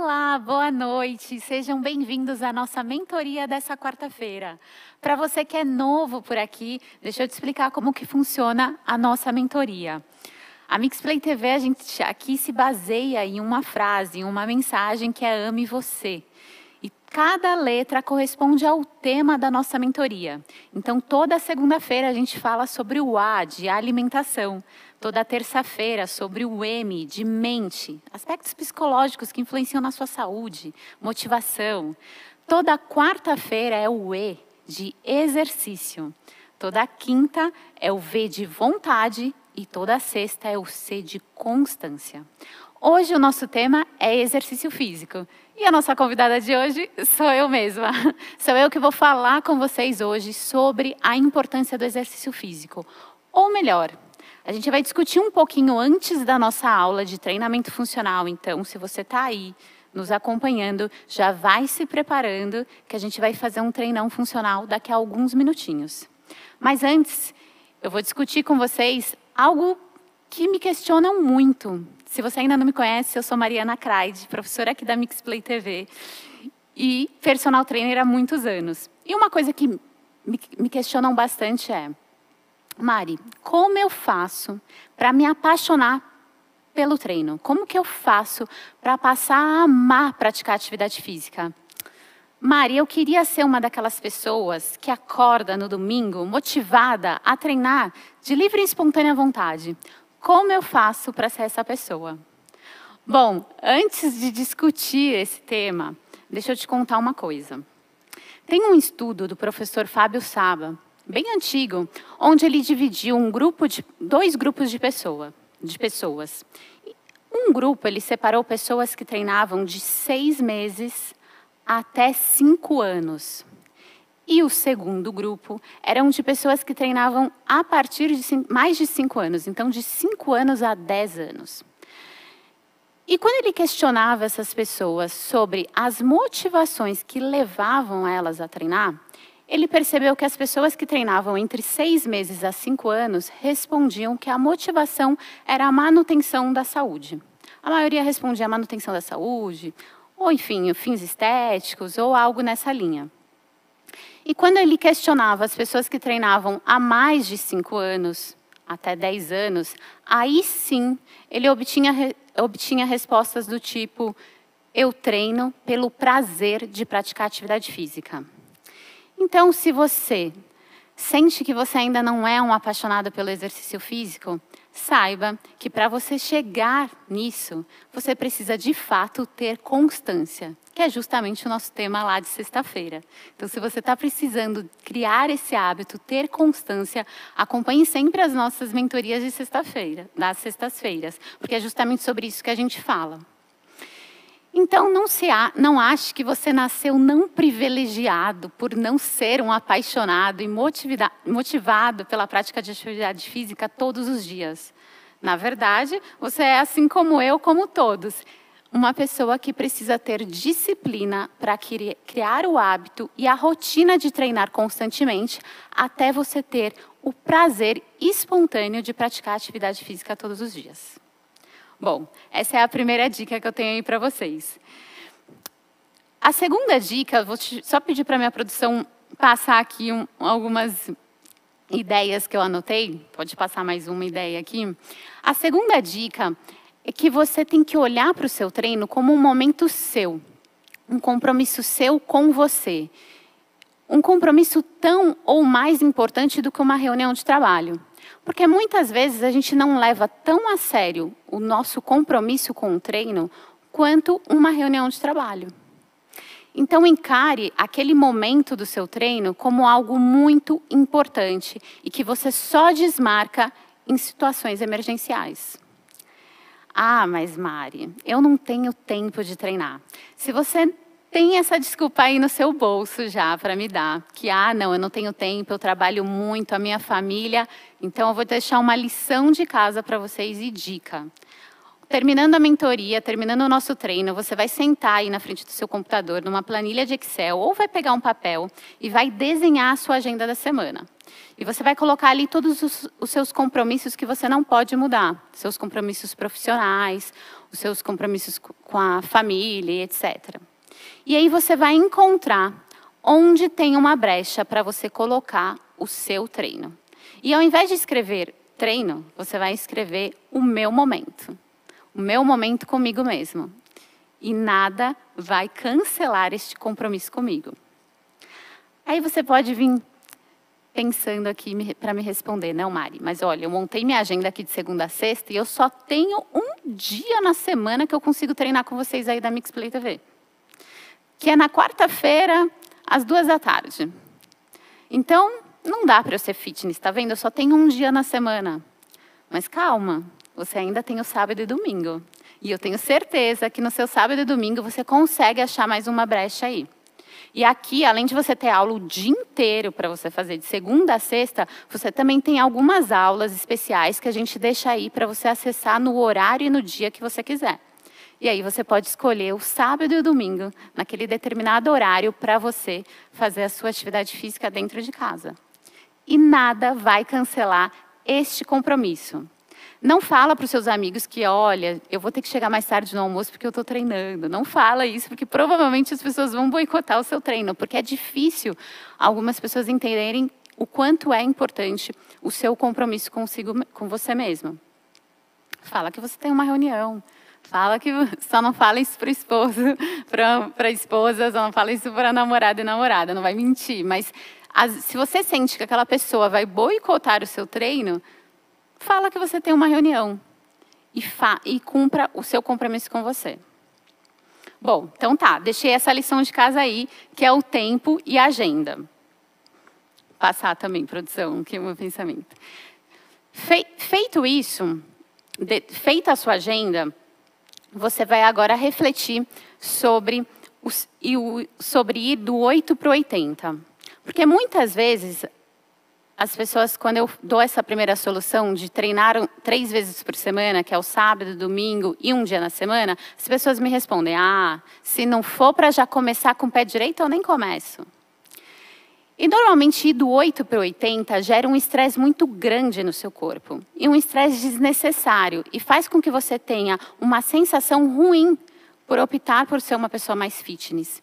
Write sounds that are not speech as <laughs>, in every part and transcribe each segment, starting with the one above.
Olá, boa noite. Sejam bem-vindos à nossa mentoria dessa quarta-feira. Para você que é novo por aqui, deixa eu te explicar como que funciona a nossa mentoria. A Mixplay TV, a gente aqui se baseia em uma frase, em uma mensagem que é ame você. E cada letra corresponde ao tema da nossa mentoria. Então, toda segunda-feira a gente fala sobre o A de alimentação toda terça-feira sobre o M de mente, aspectos psicológicos que influenciam na sua saúde, motivação. Toda quarta-feira é o E de exercício. Toda quinta é o V de vontade e toda sexta é o C de constância. Hoje o nosso tema é exercício físico. E a nossa convidada de hoje sou eu mesma. <laughs> Sou eu que vou falar com vocês hoje sobre a importância do exercício físico. Ou melhor, a gente vai discutir um pouquinho antes da nossa aula de treinamento funcional. Então, se você está aí nos acompanhando, já vai se preparando, que a gente vai fazer um treinão funcional daqui a alguns minutinhos. Mas antes, eu vou discutir com vocês algo que me questionam muito. Se você ainda não me conhece, eu sou Mariana Kraide, professora aqui da Mixplay TV e personal trainer há muitos anos. E uma coisa que me questionam bastante é: Mari, como eu faço para me apaixonar pelo treino? Como que eu faço para passar a amar praticar atividade física? Mari, eu queria ser uma daquelas pessoas que acorda no domingo motivada a treinar de livre e espontânea vontade. Como eu faço para ser essa pessoa? Bom, antes de discutir esse tema, deixa eu te contar uma coisa. Tem um estudo do professor Fábio Saba bem antigo, onde ele dividiu um grupo de dois grupos de pessoa, de pessoas. Um grupo ele separou pessoas que treinavam de seis meses até cinco anos. E o segundo grupo eram de pessoas que treinavam a partir de cinco, mais de cinco anos, então de cinco anos a dez anos. E quando ele questionava essas pessoas sobre as motivações que levavam elas a treinar, ele percebeu que as pessoas que treinavam entre seis meses a cinco anos respondiam que a motivação era a manutenção da saúde. A maioria respondia a manutenção da saúde, ou enfim, fins estéticos, ou algo nessa linha. E quando ele questionava as pessoas que treinavam há mais de cinco anos, até dez anos, aí sim ele obtinha, obtinha respostas do tipo: eu treino pelo prazer de praticar atividade física. Então, se você sente que você ainda não é um apaixonado pelo exercício físico, saiba que para você chegar nisso, você precisa de fato ter constância, que é justamente o nosso tema lá de sexta-feira. Então, se você está precisando criar esse hábito, ter constância, acompanhe sempre as nossas mentorias de sexta-feira, das sextas-feiras, porque é justamente sobre isso que a gente fala. Então, não, se ha, não ache que você nasceu não privilegiado por não ser um apaixonado e motivado pela prática de atividade física todos os dias. Na verdade, você é assim como eu, como todos. Uma pessoa que precisa ter disciplina para criar o hábito e a rotina de treinar constantemente até você ter o prazer espontâneo de praticar atividade física todos os dias. Bom, essa é a primeira dica que eu tenho aí para vocês. A segunda dica, vou só pedir para minha produção passar aqui um, algumas ideias que eu anotei. Pode passar mais uma ideia aqui. A segunda dica é que você tem que olhar para o seu treino como um momento seu, um compromisso seu com você. Um compromisso tão ou mais importante do que uma reunião de trabalho. Porque muitas vezes a gente não leva tão a sério o nosso compromisso com o treino quanto uma reunião de trabalho. Então, encare aquele momento do seu treino como algo muito importante e que você só desmarca em situações emergenciais. Ah, mas Mari, eu não tenho tempo de treinar. Se você tem essa desculpa aí no seu bolso já para me dar, que ah, não, eu não tenho tempo, eu trabalho muito, a minha família, então eu vou deixar uma lição de casa para vocês e dica. terminando a mentoria, terminando o nosso treino, você vai sentar aí na frente do seu computador, numa planilha de Excel, ou vai pegar um papel e vai desenhar a sua agenda da semana. E você vai colocar ali todos os, os seus compromissos que você não pode mudar, seus compromissos profissionais, os seus compromissos com a família, etc. E aí você vai encontrar onde tem uma brecha para você colocar o seu treino. E ao invés de escrever treino, você vai escrever o meu momento o meu momento comigo mesmo. E nada vai cancelar este compromisso comigo. Aí você pode vir pensando aqui para me responder, não, Mari, mas olha, eu montei minha agenda aqui de segunda a sexta e eu só tenho um dia na semana que eu consigo treinar com vocês aí da Mixplay TV. Que é na quarta-feira, às duas da tarde. Então, não dá para eu ser fitness, tá vendo? Eu só tenho um dia na semana. Mas calma, você ainda tem o sábado e domingo. E eu tenho certeza que no seu sábado e domingo você consegue achar mais uma brecha aí. E aqui, além de você ter aula o dia inteiro para você fazer de segunda a sexta, você também tem algumas aulas especiais que a gente deixa aí para você acessar no horário e no dia que você quiser. E aí você pode escolher o sábado e o domingo, naquele determinado horário, para você fazer a sua atividade física dentro de casa. E nada vai cancelar este compromisso. Não fala para os seus amigos que, olha, eu vou ter que chegar mais tarde no almoço porque eu estou treinando. Não fala isso, porque provavelmente as pessoas vão boicotar o seu treino, porque é difícil algumas pessoas entenderem o quanto é importante o seu compromisso consigo, com você mesmo. Fala que você tem uma reunião. Fala que só não fala isso para esposo, <laughs> para esposa, só não fala isso para namorado e namorada, não vai mentir. Mas as, se você sente que aquela pessoa vai boicotar o seu treino, fala que você tem uma reunião e, e cumpra o seu compromisso com você. Bom, então tá, deixei essa lição de casa aí, que é o tempo e a agenda. Passar também, produção, que é o meu pensamento. Feito isso, de, feita a sua agenda, você vai agora refletir sobre, os, sobre ir do 8 para o 80. Porque muitas vezes as pessoas, quando eu dou essa primeira solução de treinar três vezes por semana, que é o sábado, domingo e um dia na semana, as pessoas me respondem: ah, se não for para já começar com o pé direito, eu nem começo. E normalmente ir do 8 para o 80 gera um estresse muito grande no seu corpo. E um estresse desnecessário. E faz com que você tenha uma sensação ruim por optar por ser uma pessoa mais fitness.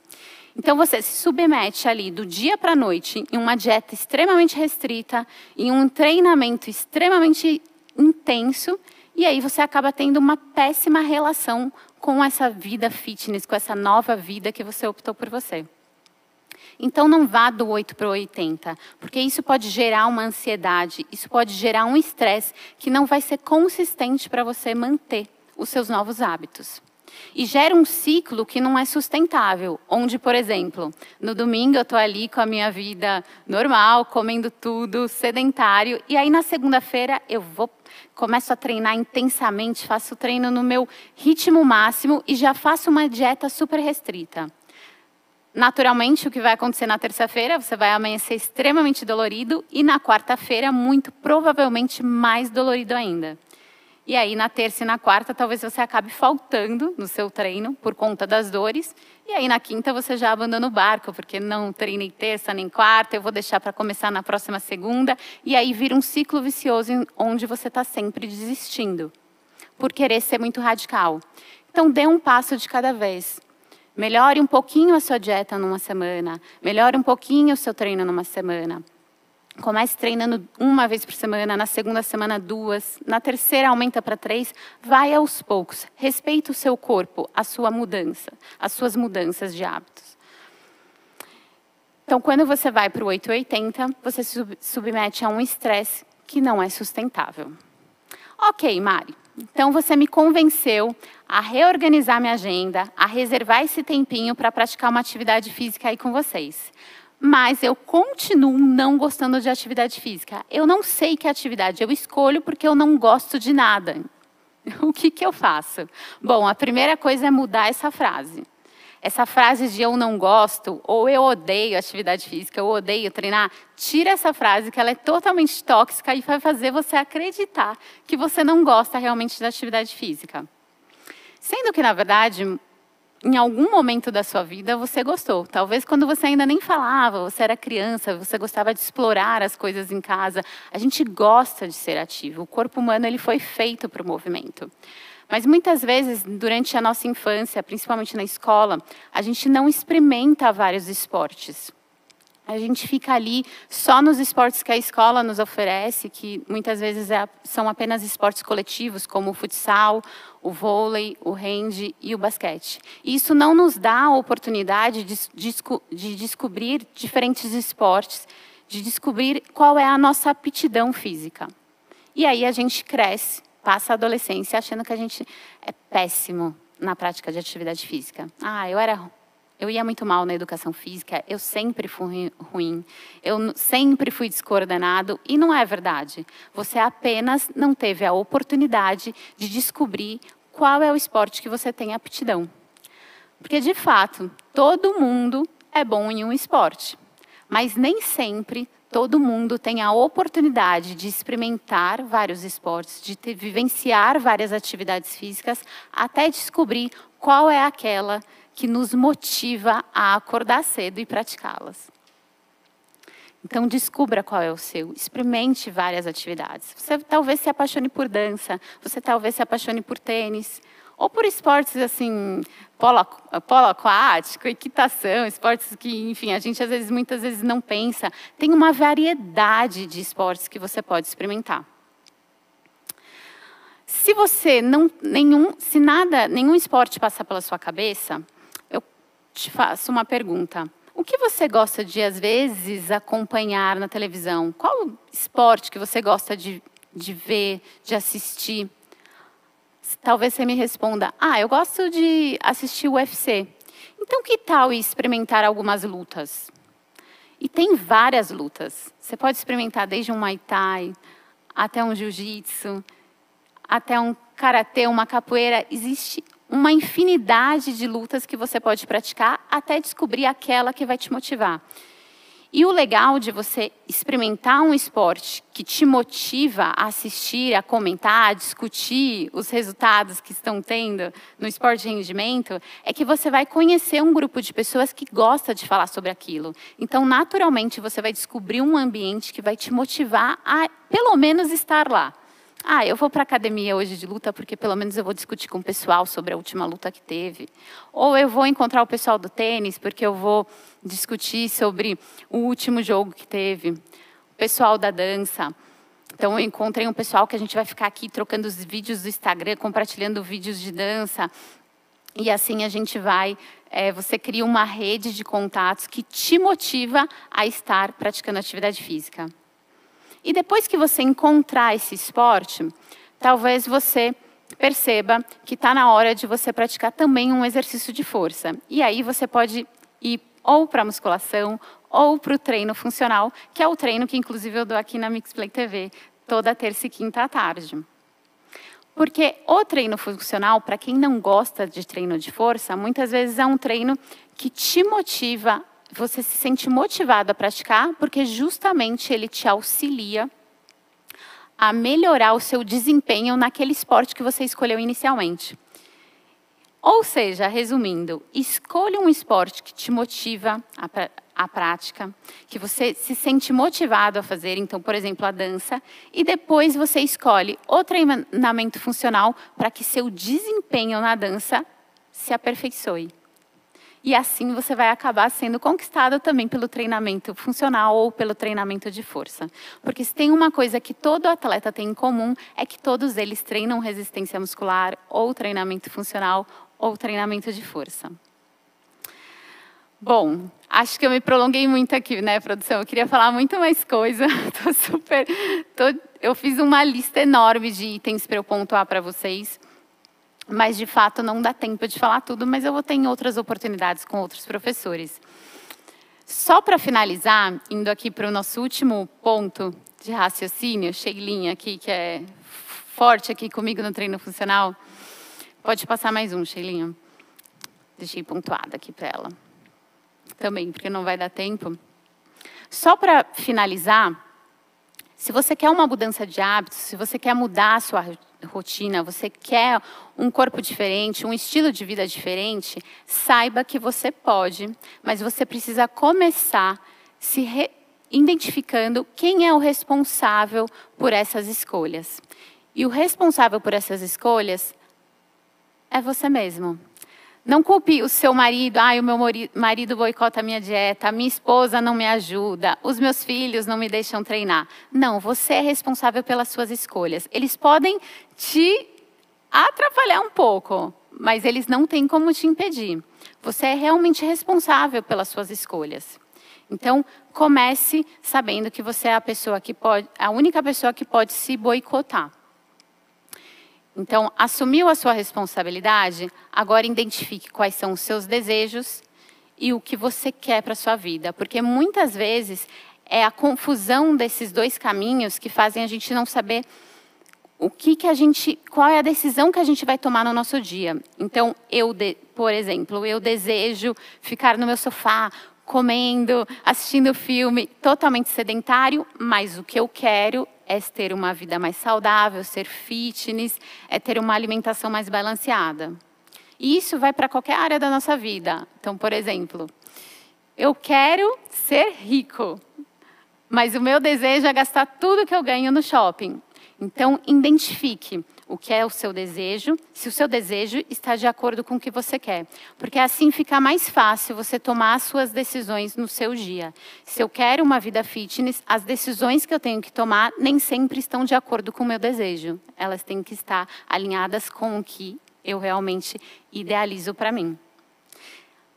Então você se submete ali do dia para a noite em uma dieta extremamente restrita, em um treinamento extremamente intenso, e aí você acaba tendo uma péssima relação com essa vida fitness, com essa nova vida que você optou por você. Então não vá do 8 para o 80, porque isso pode gerar uma ansiedade, isso pode gerar um estresse que não vai ser consistente para você manter os seus novos hábitos. E gera um ciclo que não é sustentável, onde, por exemplo, no domingo eu estou ali com a minha vida normal, comendo tudo, sedentário, e aí na segunda-feira eu vou começo a treinar intensamente, faço o treino no meu ritmo máximo e já faço uma dieta super restrita. Naturalmente, o que vai acontecer na terça-feira, você vai amanhecer extremamente dolorido e na quarta-feira, muito provavelmente mais dolorido ainda. E aí, na terça e na quarta, talvez você acabe faltando no seu treino por conta das dores. E aí, na quinta, você já abandona o barco, porque não treinei terça nem quarta, eu vou deixar para começar na próxima segunda. E aí vira um ciclo vicioso onde você está sempre desistindo, por querer ser muito radical. Então, dê um passo de cada vez. Melhore um pouquinho a sua dieta numa semana, melhore um pouquinho o seu treino numa semana. Comece treinando uma vez por semana, na segunda semana duas, na terceira aumenta para três. Vai aos poucos. Respeita o seu corpo, a sua mudança, as suas mudanças de hábitos. Então, quando você vai para o 880, você se submete a um estresse que não é sustentável. Ok, Mari. Então, você me convenceu a reorganizar minha agenda, a reservar esse tempinho para praticar uma atividade física aí com vocês mas eu continuo não gostando de atividade física. Eu não sei que atividade eu escolho porque eu não gosto de nada. <laughs> O que, que eu faço? Bom, a primeira coisa é mudar essa frase. Essa frase de eu não gosto, ou eu odeio atividade física, eu odeio treinar, tira essa frase que ela é totalmente tóxica e vai fazer você acreditar que você não gosta realmente da atividade física. Sendo que, na verdade, em algum momento da sua vida você gostou. Talvez quando você ainda nem falava, você era criança, você gostava de explorar as coisas em casa. A gente gosta de ser ativo. O corpo humano ele foi feito para o movimento. Mas muitas vezes, durante a nossa infância, principalmente na escola, a gente não experimenta vários esportes. A gente fica ali só nos esportes que a escola nos oferece, que muitas vezes é, são apenas esportes coletivos, como o futsal, o vôlei, o hand e o basquete. E isso não nos dá a oportunidade de, de, de descobrir diferentes esportes, de descobrir qual é a nossa aptidão física. E aí a gente cresce, passa a adolescência achando que a gente é péssimo na prática de atividade física. Ah, eu era eu ia muito mal na educação física, eu sempre fui ruim, eu sempre fui descoordenado, e não é verdade. Você apenas não teve a oportunidade de descobrir qual é o esporte que você tem aptidão. Porque, de fato, todo mundo é bom em um esporte, mas nem sempre todo mundo tem a oportunidade de experimentar vários esportes, de ter, vivenciar várias atividades físicas, até descobrir qual é aquela que nos motiva a acordar cedo e praticá-las. Então, descubra qual é o seu, experimente várias atividades. Você talvez se apaixone por dança, você talvez se apaixone por tênis, ou por esportes assim, polo, polo aquático, equitação, esportes que, enfim, a gente às vezes, muitas vezes não pensa. Tem uma variedade de esportes que você pode experimentar. Se você não, nenhum, se nada, nenhum esporte passar pela sua cabeça, te faço uma pergunta. O que você gosta de, às vezes, acompanhar na televisão? Qual esporte que você gosta de, de ver, de assistir? Talvez você me responda, ah, eu gosto de assistir UFC. Então, que tal experimentar algumas lutas? E tem várias lutas. Você pode experimentar desde um Muay Thai, até um Jiu-Jitsu, até um Karatê, uma capoeira. Existe uma infinidade de lutas que você pode praticar até descobrir aquela que vai te motivar. E o legal de você experimentar um esporte que te motiva a assistir, a comentar, a discutir os resultados que estão tendo no esporte de rendimento, é que você vai conhecer um grupo de pessoas que gosta de falar sobre aquilo. Então, naturalmente, você vai descobrir um ambiente que vai te motivar a, pelo menos, estar lá. Ah, eu vou para a academia hoje de luta porque pelo menos eu vou discutir com o pessoal sobre a última luta que teve. Ou eu vou encontrar o pessoal do tênis porque eu vou discutir sobre o último jogo que teve. O pessoal da dança. Então, eu encontrei um pessoal que a gente vai ficar aqui trocando os vídeos do Instagram, compartilhando vídeos de dança. E assim a gente vai, é, você cria uma rede de contatos que te motiva a estar praticando atividade física. E depois que você encontrar esse esporte, talvez você perceba que está na hora de você praticar também um exercício de força. E aí você pode ir ou para a musculação ou para o treino funcional, que é o treino que inclusive eu dou aqui na Mixplay TV toda terça e quinta à tarde. Porque o treino funcional, para quem não gosta de treino de força, muitas vezes é um treino que te motiva você se sente motivado a praticar, porque justamente ele te auxilia a melhorar o seu desempenho naquele esporte que você escolheu inicialmente. Ou seja, resumindo, escolha um esporte que te motiva a, a prática, que você se sente motivado a fazer, então, por exemplo, a dança, e depois você escolhe o treinamento funcional para que seu desempenho na dança se aperfeiçoe. E assim você vai acabar sendo conquistado também pelo treinamento funcional ou pelo treinamento de força. Porque se tem uma coisa que todo atleta tem em comum, é que todos eles treinam resistência muscular, ou treinamento funcional, ou treinamento de força. Bom, acho que eu me prolonguei muito aqui, né, produção? Eu queria falar muito mais coisa. <laughs> Tô super, tô, eu fiz uma lista enorme de itens para eu pontuar para vocês mas de fato não dá tempo de falar tudo, mas eu vou ter outras oportunidades com outros professores. Só para finalizar, indo aqui para o nosso último ponto de raciocínio, Sheilinha aqui, que é forte aqui comigo no treino funcional. Pode passar mais um, Sheilinha. Deixei pontuada aqui para ela. Também, porque não vai dar tempo. Só para finalizar, se você quer uma mudança de hábitos, se você quer mudar a sua rotina, você quer um corpo diferente, um estilo de vida diferente, saiba que você pode, mas você precisa começar se identificando quem é o responsável por essas escolhas. E o responsável por essas escolhas é você mesmo. Não culpe o seu marido, ah, o meu marido boicota a minha dieta, a minha esposa não me ajuda, os meus filhos não me deixam treinar. Não, você é responsável pelas suas escolhas. Eles podem te atrapalhar um pouco, mas eles não têm como te impedir. Você é realmente responsável pelas suas escolhas. Então, comece sabendo que você é a pessoa que pode, a única pessoa que pode se boicotar. Então, assumiu a sua responsabilidade, agora identifique quais são os seus desejos e o que você quer para a sua vida. Porque muitas vezes é a confusão desses dois caminhos que fazem a gente não saber o que, que a gente, qual é a decisão que a gente vai tomar no nosso dia. Então, eu, de, por exemplo, eu desejo ficar no meu sofá, comendo, assistindo filme, totalmente sedentário, mas o que eu quero é ter uma vida mais saudável, ser fitness, é ter uma alimentação mais balanceada. E isso vai para qualquer área da nossa vida. Então, por exemplo, eu quero ser rico, mas o meu desejo é gastar tudo que eu ganho no shopping. Então, identifique o que é o seu desejo, se o seu desejo está de acordo com o que você quer. Porque assim fica mais fácil você tomar as suas decisões no seu dia. Se eu quero uma vida fitness, as decisões que eu tenho que tomar nem sempre estão de acordo com o meu desejo. Elas têm que estar alinhadas com o que eu realmente idealizo para mim.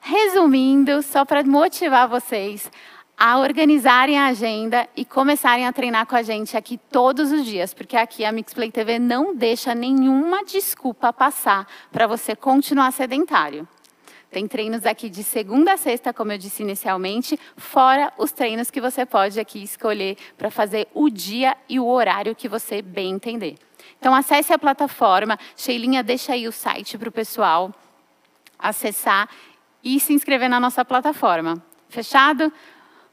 Resumindo, só para motivar vocês, a organizarem a agenda e começarem a treinar com a gente aqui todos os dias, porque aqui a Mixplay TV não deixa nenhuma desculpa passar para você continuar sedentário. Tem treinos aqui de segunda a sexta, como eu disse inicialmente, fora os treinos que você pode aqui escolher para fazer o dia e o horário que você bem entender. Então acesse a plataforma, Sheilinha deixa aí o site para o pessoal acessar e se inscrever na nossa plataforma. Fechado?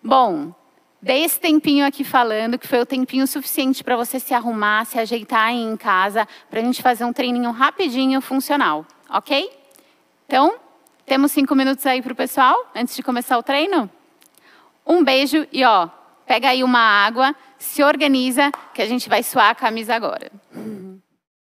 Bom, dei esse tempinho aqui falando, que foi o tempinho suficiente para você se arrumar, se ajeitar aí em casa, para a gente fazer um treininho rapidinho, funcional, ok? Então, temos cinco minutos aí para o pessoal, antes de começar o treino? Um beijo e, ó, pega aí uma água, se organiza, que a gente vai suar a camisa agora.